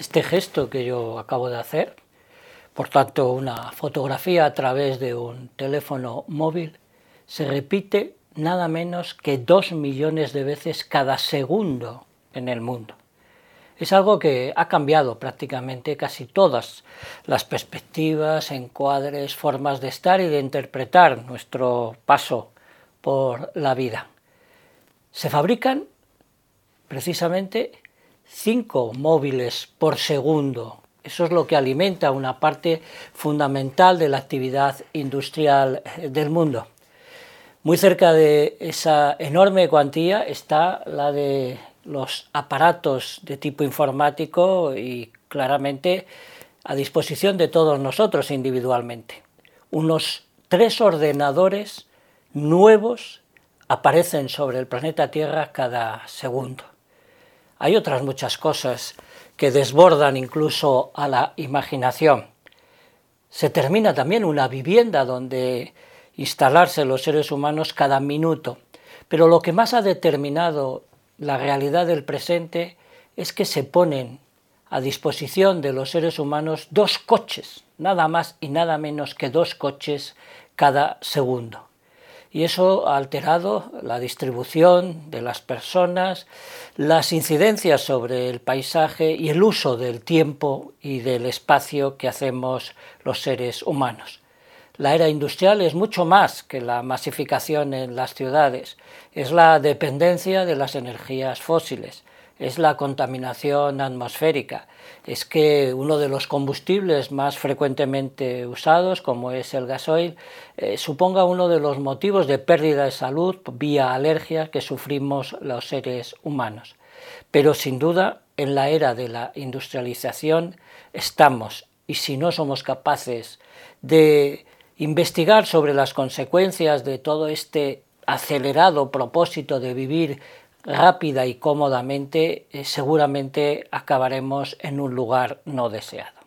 Este gesto que yo acabo de hacer, por tanto una fotografía a través de un teléfono móvil, se repite nada menos que dos millones de veces cada segundo en el mundo. Es algo que ha cambiado prácticamente casi todas las perspectivas, encuadres, formas de estar y de interpretar nuestro paso por la vida. Se fabrican precisamente cinco móviles por segundo. Eso es lo que alimenta una parte fundamental de la actividad industrial del mundo. Muy cerca de esa enorme cuantía está la de los aparatos de tipo informático y claramente a disposición de todos nosotros individualmente. Unos tres ordenadores nuevos aparecen sobre el planeta Tierra cada segundo. Hay otras muchas cosas que desbordan incluso a la imaginación. Se termina también una vivienda donde instalarse los seres humanos cada minuto. Pero lo que más ha determinado la realidad del presente es que se ponen a disposición de los seres humanos dos coches, nada más y nada menos que dos coches cada segundo y eso ha alterado la distribución de las personas, las incidencias sobre el paisaje y el uso del tiempo y del espacio que hacemos los seres humanos. La era industrial es mucho más que la masificación en las ciudades, es la dependencia de las energías fósiles, es la contaminación atmosférica, es que uno de los combustibles más frecuentemente usados, como es el gasoil, eh, suponga uno de los motivos de pérdida de salud vía alergia que sufrimos los seres humanos. Pero sin duda, en la era de la industrialización estamos, y si no somos capaces de investigar sobre las consecuencias de todo este acelerado propósito de vivir rápida y cómodamente, eh, seguramente acabaremos en un lugar no deseado.